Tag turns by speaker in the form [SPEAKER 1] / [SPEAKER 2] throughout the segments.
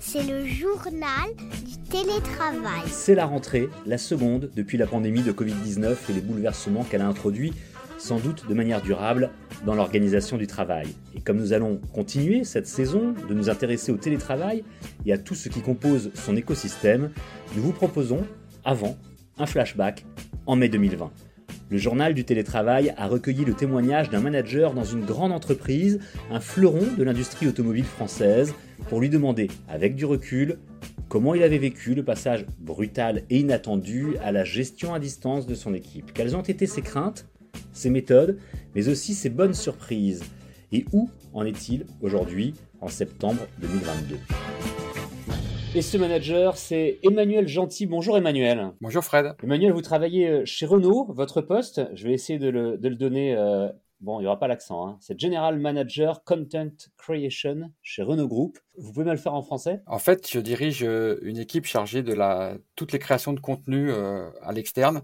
[SPEAKER 1] C'est le journal du télétravail.
[SPEAKER 2] C'est la rentrée, la seconde depuis la pandémie de Covid-19 et les bouleversements qu'elle a introduits, sans doute de manière durable, dans l'organisation du travail. Et comme nous allons continuer cette saison de nous intéresser au télétravail et à tout ce qui compose son écosystème, nous vous proposons, avant, un flashback en mai 2020. Le journal du télétravail a recueilli le témoignage d'un manager dans une grande entreprise, un fleuron de l'industrie automobile française, pour lui demander, avec du recul, comment il avait vécu le passage brutal et inattendu à la gestion à distance de son équipe. Quelles ont été ses craintes, ses méthodes, mais aussi ses bonnes surprises? Et où en est-il aujourd'hui, en septembre 2022 et ce manager, c'est Emmanuel Gentil. Bonjour Emmanuel.
[SPEAKER 3] Bonjour Fred.
[SPEAKER 2] Emmanuel, vous travaillez euh, chez Renault. Votre poste, je vais essayer de le, donner. Euh, bon, il n'y aura pas l'accent. Hein. C'est General Manager Content Creation chez Renault Group. Vous pouvez me le faire en français?
[SPEAKER 3] En fait, je dirige euh, une équipe chargée de la, toutes les créations de contenu euh, à l'externe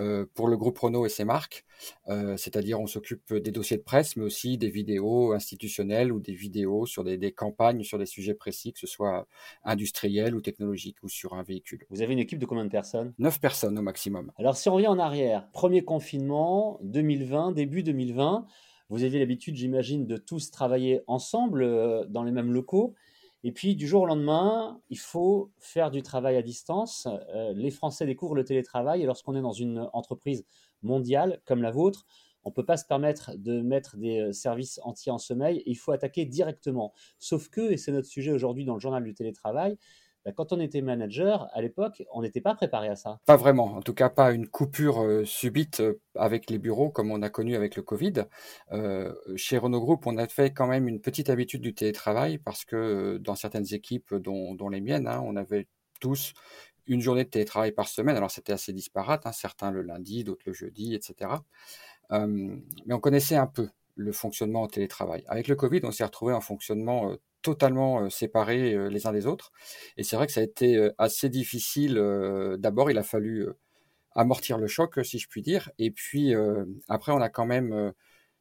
[SPEAKER 3] euh, pour le groupe Renault et ses marques. C'est-à-dire, on s'occupe des dossiers de presse, mais aussi des vidéos institutionnelles ou des vidéos sur des, des, campagnes sur des sujets précis, que ce soit industriels ou technologiques ou sur un véhicule.
[SPEAKER 2] Vous avez une équipe de combien de personnes?
[SPEAKER 3] Neuf personnes au maximum.
[SPEAKER 2] Alors, si on revient en arrière, premier confinement, 2020, début 2020. Vous aviez l'habitude, j'imagine, de tous travailler ensemble dans les mêmes locaux. Et puis, du jour au lendemain, il faut faire du travail à distance. Euh, les Français découvrent le télétravail et lorsqu'on est dans une entreprise mondiale comme la vôtre, on ne peut pas se permettre de mettre des euh, services entiers en sommeil. Il faut attaquer directement. Sauf que, et c'est notre sujet aujourd'hui dans le journal du télétravail, bah, quand on était manager, à l'époque, on n'était pas préparé à ça.
[SPEAKER 3] Pas vraiment, en tout cas pas une coupure euh, subite euh, avec les bureaux comme on a connu avec le Covid. Chez Renault Group, on a fait quand même une petite habitude du télétravail parce que dans certaines équipes, dont, les miennes, hein, on avait tous une journée de télétravail par semaine. Alors c'était assez disparate, hein, certains le lundi, d'autres le jeudi, etc. mais on connaissait un peu le fonctionnement en télétravail. Avec le Covid, on s'est retrouvé en fonctionnement totalement séparés les uns des autres. Et c'est vrai que ça a été assez difficile. D'abord, il a fallu amortir le choc, si je puis dire. Et puis après, on a quand même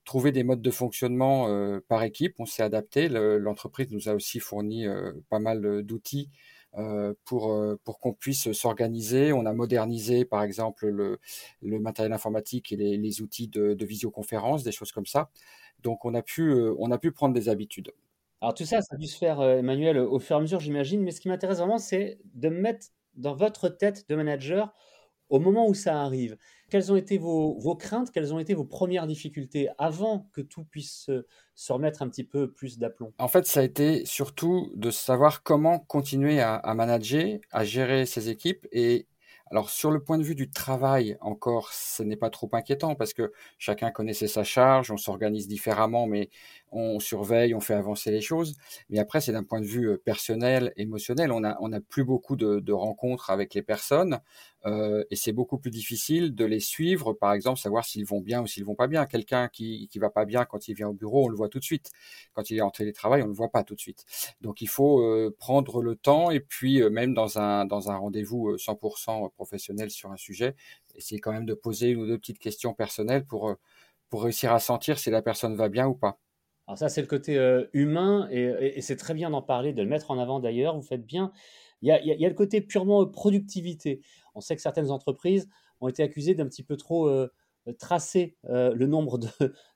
[SPEAKER 3] trouvé des modes de fonctionnement par équipe. On s'est adapté. L'entreprise nous a aussi fourni pas mal d'outils pour, pour qu'on puisse s'organiser. On a modernisé, par exemple, le, le matériel informatique et les, les outils de, visioconférence, des choses comme ça. Donc, on a pu, on a pu prendre des habitudes.
[SPEAKER 2] Alors tout ça, ça a dû se faire, euh, Emmanuel, au fur et à mesure, j'imagine. Mais ce qui m'intéresse vraiment, c'est de mettre dans votre tête de manager au moment où ça arrive. Quelles ont été vos, craintes Quelles ont été vos premières difficultés avant que tout puisse se, remettre un petit peu plus d'aplomb?
[SPEAKER 3] En fait, ça a été surtout de savoir comment continuer à, à manager, à gérer ses équipes et alors sur le point de vue du travail, encore, ce n'est pas trop inquiétant parce que chacun connaissait sa charge, on s'organise différemment, mais on surveille, on fait avancer les choses. Mais après, c'est d'un point de vue personnel, émotionnel, on a, on a plus beaucoup de, rencontres avec les personnes euh, et c'est beaucoup plus difficile de les suivre, par exemple, savoir s'ils vont bien ou s'ils vont pas bien. Quelqu'un qui qui va pas bien quand il vient au bureau, on le voit tout de suite. Quand il est en télétravail, on le voit pas tout de suite. Donc il faut euh, prendre le temps et puis euh, même dans un dans un rendez-vous 100% professionnel sur un sujet, essayer quand même de poser une ou deux petites questions personnelles pour pour réussir à sentir si la personne va bien ou pas.
[SPEAKER 2] Alors ça, c'est le côté humain et, et c'est très bien d'en parler, de le mettre en avant d'ailleurs. Vous faites bien. Il y, a, il y a, le côté purement productivité. On sait que certaines entreprises ont été accusées d'un petit peu trop tracer le nombre de,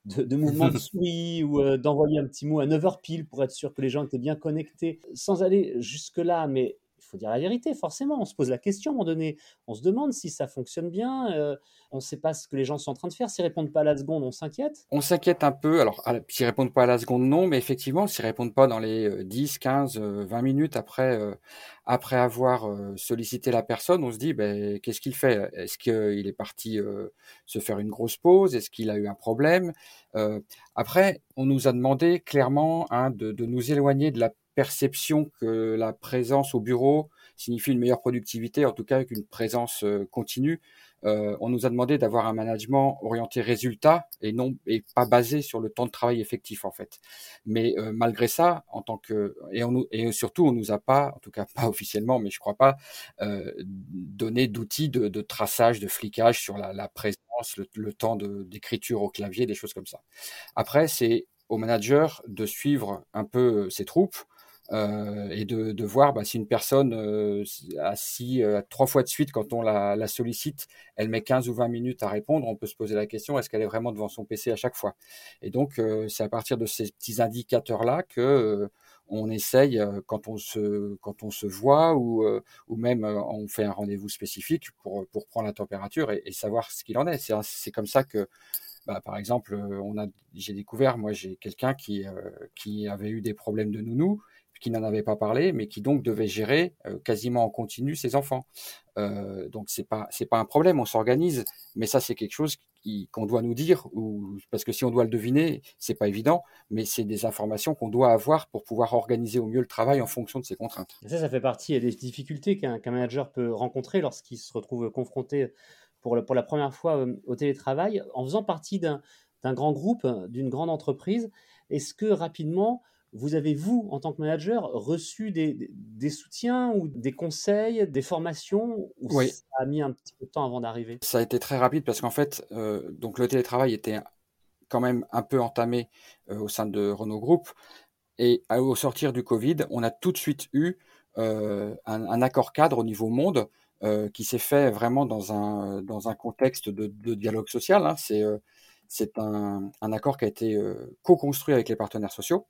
[SPEAKER 2] de, de, mouvements de souris ou d'envoyer un petit mot à 9 heures pile pour être sûr que les gens étaient bien connectés, sans aller jusque-là, mais faut dire la vérité, forcément. On se pose la question à un moment donné. On se demande si ça fonctionne bien. Euh, on ne sait pas ce que les gens sont en train de faire. S'ils répondent pas à la seconde, on s'inquiète.
[SPEAKER 3] On s'inquiète un peu. Alors, s'ils répondent pas à la seconde, non. Mais effectivement, s'ils répondent pas dans les 10, 15, 20 minutes après, euh, après avoir euh, sollicité la personne, on se dit, ben, qu'est-ce qu'il fait? Est-ce qu'il est parti se faire une grosse pause? Est-ce qu'il a eu un problème? Après, on nous a demandé clairement hein, de, de nous éloigner de la que la présence au bureau signifie une meilleure productivité, en tout cas avec une présence euh, continue. Euh, on nous a demandé d'avoir un management orienté résultat et non et pas basé sur le temps de travail effectif en fait. Mais euh, malgré ça, en tant que et, surtout on nous a pas, en tout cas pas officiellement, mais je crois pas, donné d'outils de, traçage, de flicage sur la, la présence, le, le temps d'écriture au clavier, des choses comme ça. Après c'est au manager de suivre un peu ses troupes euh, et de, de voir bah, si une personne, euh, si euh, trois fois de suite, quand on la, la, sollicite, elle met 15 ou 20 minutes à répondre, on peut se poser la question, est-ce qu'elle est vraiment devant son PC à chaque fois? Et donc, euh, c'est à partir de ces petits indicateurs-là que euh, on essaye, quand on se, quand on se voit ou, ou même on fait un rendez-vous spécifique pour, pour prendre la température et, et savoir ce qu'il en est. C'est comme ça que bah, par exemple, on a, j'ai découvert, moi, j'ai quelqu'un qui, euh, qui avait eu des problèmes de nounou qui n'en avait pas parlé, mais qui donc devait gérer euh, quasiment en continu ses enfants. Euh, donc c'est pas c'est pas un problème, on s'organise, mais ça c'est quelque chose qu'on doit nous dire, ou parce que si on doit le deviner, c'est pas évident, mais c'est des informations qu'on doit avoir pour pouvoir organiser au mieux le travail en fonction de ses contraintes.
[SPEAKER 2] ça, ça fait partie des difficultés qu'un manager peut rencontrer lorsqu'il se retrouve confronté pour, le, pour la première fois euh, au télétravail, en faisant partie d'un grand groupe, d'une grande entreprise. Est-ce que rapidement vous avez, vous, en tant que manager, reçu des, des soutiens ou des conseils, des formations ou
[SPEAKER 3] oui.
[SPEAKER 2] ça a mis un petit peu de temps avant d'arriver?
[SPEAKER 3] Ça a été très rapide parce qu'en fait, euh, donc le télétravail était quand même un peu entamé euh, au sein de Renault Group. Et au sortir du Covid, on a tout de suite eu euh, un, un, accord cadre au niveau monde euh, qui s'est fait vraiment dans un, dans un contexte de, de dialogue social. Hein. C'est euh, c'est un, un, accord qui a été euh, co-construit avec les partenaires sociaux.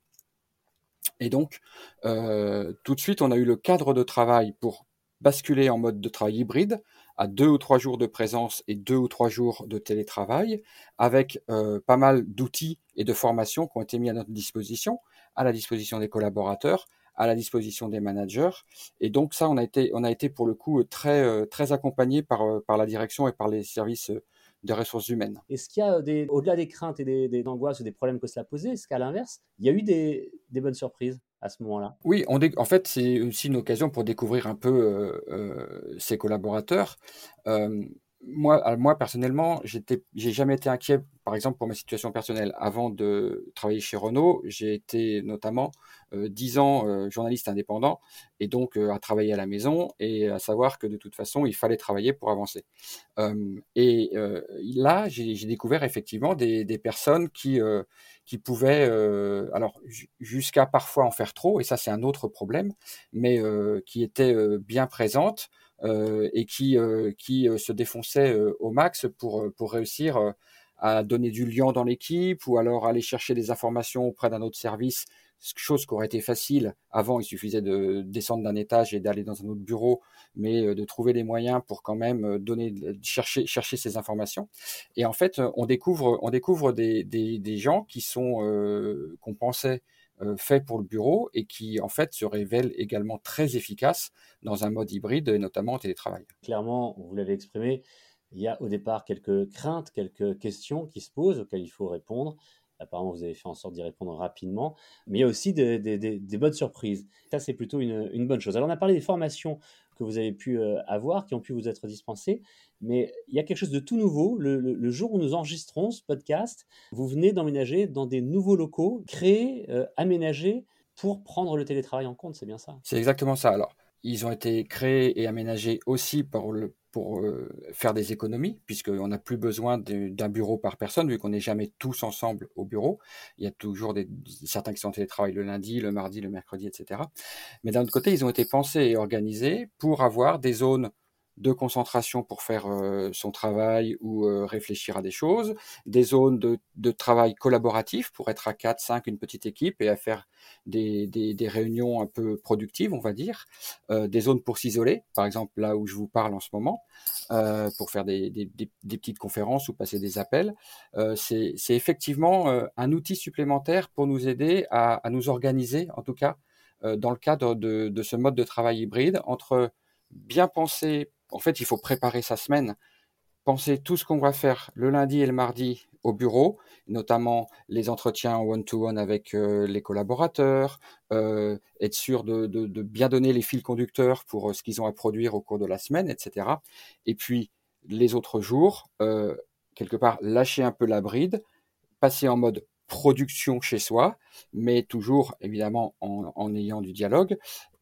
[SPEAKER 3] Et donc, euh, tout de suite, on a eu le cadre de travail pour basculer en mode de travail hybride à deux ou trois jours de présence et deux ou trois jours de télétravail, avec euh, pas mal d'outils et de formations qui ont été mis à notre disposition, à la disposition des collaborateurs, à la disposition des managers. Et donc ça, on a été, on a été pour le coup très, euh, très accompagné par, par la direction et par les services des ressources humaines.
[SPEAKER 2] Est-ce qu'il y a, des, au-delà des craintes et des, des, angoisses ou des problèmes que cela posait, est-ce qu'à l'inverse, il y a eu des, des bonnes surprises à ce moment-là?
[SPEAKER 3] Oui, on dé- en fait, c'est aussi une occasion pour découvrir un peu euh, euh, ses collaborateurs. Euh, moi, moi personnellement, j'étais, j'ai jamais été inquiet, par exemple pour ma situation personnelle. Avant de travailler chez Renault, j'ai été notamment dix euh, ans euh, journaliste indépendant et donc euh, à travailler à la maison et à savoir que de toute façon, il fallait travailler pour avancer. et là, j'ai, découvert effectivement des, personnes qui qui pouvaient, alors jusqu'à parfois en faire trop, et ça c'est un autre problème, mais qui étaient bien présentes euh, et qui, euh, qui euh, se défonçait au max pour, pour réussir à donner du lien dans l'équipe ou alors aller chercher des informations auprès d'un autre service, chose qui aurait été facile. Avant, il suffisait de descendre d'un étage et d'aller dans un autre bureau, mais de trouver les moyens pour quand même donner, chercher, chercher ces informations. Et en fait, on découvre, on découvre des, des, des gens qui sont, euh, qu'on pensait euh, fait pour le bureau et qui en fait se révèle également très efficace dans un mode hybride et notamment en télétravail.
[SPEAKER 2] Clairement, vous l'avez exprimé, il y a au départ quelques craintes, quelques questions qui se posent auxquelles il faut répondre. Apparemment, vous avez fait en sorte d'y répondre rapidement, mais il y a aussi des, bonnes surprises. Ça, c'est plutôt une, une, bonne chose. Alors, on a parlé des formations que vous avez pu euh, avoir, qui ont pu vous être dispensées, mais il y a quelque chose de tout nouveau. Le, jour où nous enregistrons ce podcast, vous venez d'emménager dans des nouveaux locaux, créés, euh, aménagés pour prendre le télétravail en compte, c'est bien ça?
[SPEAKER 3] C'est exactement ça. Alors, ils ont été créés et aménagés aussi pour euh, faire des économies, puisqu'on n'a plus besoin d'un bureau par personne, vu qu'on n'est jamais tous ensemble au bureau. Il y a toujours des, certains qui sont en télétravail le lundi, le mardi, le mercredi, etc. Mais d'un autre côté, ils ont été pensés et organisés pour avoir des zones de concentration pour faire euh, son travail ou euh, réfléchir à des choses, des zones de, de, travail collaboratif pour être à 4, 5, une petite équipe et à faire des, des, réunions un peu productives, on va dire, euh, des zones pour s'isoler, par exemple là où je vous parle en ce moment, pour faire des, des, petites conférences ou passer des appels. C'est effectivement un outil supplémentaire pour nous aider à, à nous organiser, en tout cas, dans le cadre de, de ce mode de travail hybride, entre bien penser en fait, il faut préparer sa semaine, penser tout ce qu'on va faire le lundi et le mardi au bureau, notamment les entretiens one-to-one avec euh, les collaborateurs, euh, être sûr de, bien donner les fils conducteurs pour euh, ce qu'ils ont à produire au cours de la semaine, etc. Et puis, les autres jours, quelque part, lâcher un peu la bride, passer en mode production chez soi, mais toujours évidemment en, en ayant du dialogue,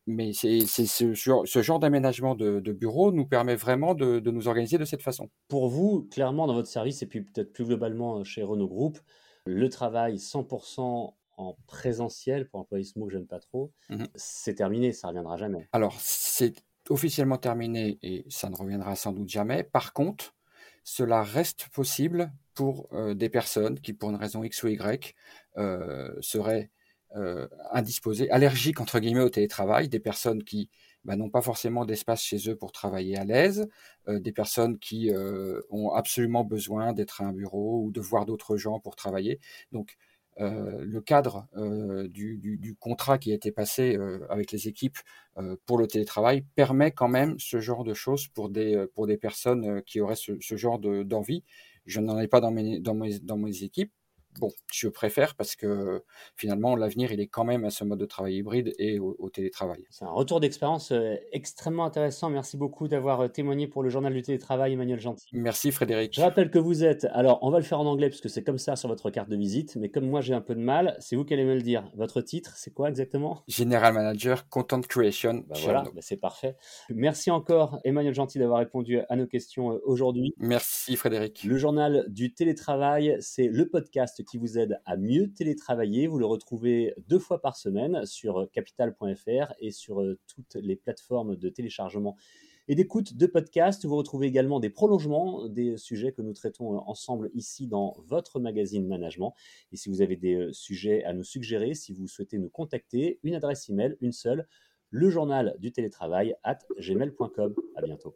[SPEAKER 3] mais c'est ce genre, ce genre d'aménagement de, de, bureau nous permet vraiment de, de, nous organiser de cette façon.
[SPEAKER 2] Pour vous, clairement, dans votre service, et puis peut-être plus globalement chez Renault Group, le travail 100% en présentiel, pour employer ce mot que j'aime pas trop, mmh c'est terminé, ça reviendra jamais.
[SPEAKER 3] Alors, c'est officiellement terminé et ça ne reviendra sans doute jamais. Par contre, cela reste possible pour euh, des personnes qui, pour une raison X ou Y, euh, seraient euh, indisposées, allergiques entre guillemets au télétravail, des personnes qui bah, n'ont pas forcément d'espace chez eux pour travailler à l'aise, des personnes qui ont absolument besoin d'être à un bureau ou de voir d'autres gens pour travailler. Donc euh, le cadre euh, du, contrat qui a été passé euh, avec les équipes pour le télétravail permet quand même ce genre de choses pour des, pour des personnes qui auraient ce, genre d'envie. Je n'en ai pas dans mes, dans dans mes équipes, bon, je préfère parce que finalement, l'avenir, il est quand même à ce mode de travail hybride et au, télétravail.
[SPEAKER 2] C'est un retour d'expérience euh, extrêmement intéressant. Merci beaucoup d'avoir euh, témoigné pour le journal du télétravail, Emmanuel Gentil.
[SPEAKER 3] Merci Frédéric.
[SPEAKER 2] Je rappelle que vous êtes, alors on va le faire en anglais parce que c'est comme ça sur votre carte de visite, mais comme moi j'ai un peu de mal, c'est vous qui allez me le dire. Votre titre, c'est quoi exactement?
[SPEAKER 3] General Manager Content Creation.
[SPEAKER 2] Bah voilà, bah c'est parfait. Merci encore Emmanuel Gentil d'avoir répondu à nos questions euh, aujourd'hui.
[SPEAKER 3] Merci Frédéric.
[SPEAKER 2] Le journal du télétravail, c'est le podcast qui vous aide à mieux télétravailler. Vous le retrouvez deux fois par semaine sur capital.fr et sur euh, toutes les plateformes de téléchargement et d'écoute de podcasts. Vous retrouvez également des prolongements des sujets que nous traitons euh, ensemble ici dans votre magazine Management. Et si vous avez des euh, sujets à nous suggérer, si vous souhaitez nous contacter, une adresse email, une seule, le journal du télétravail at gmail.com. À bientôt.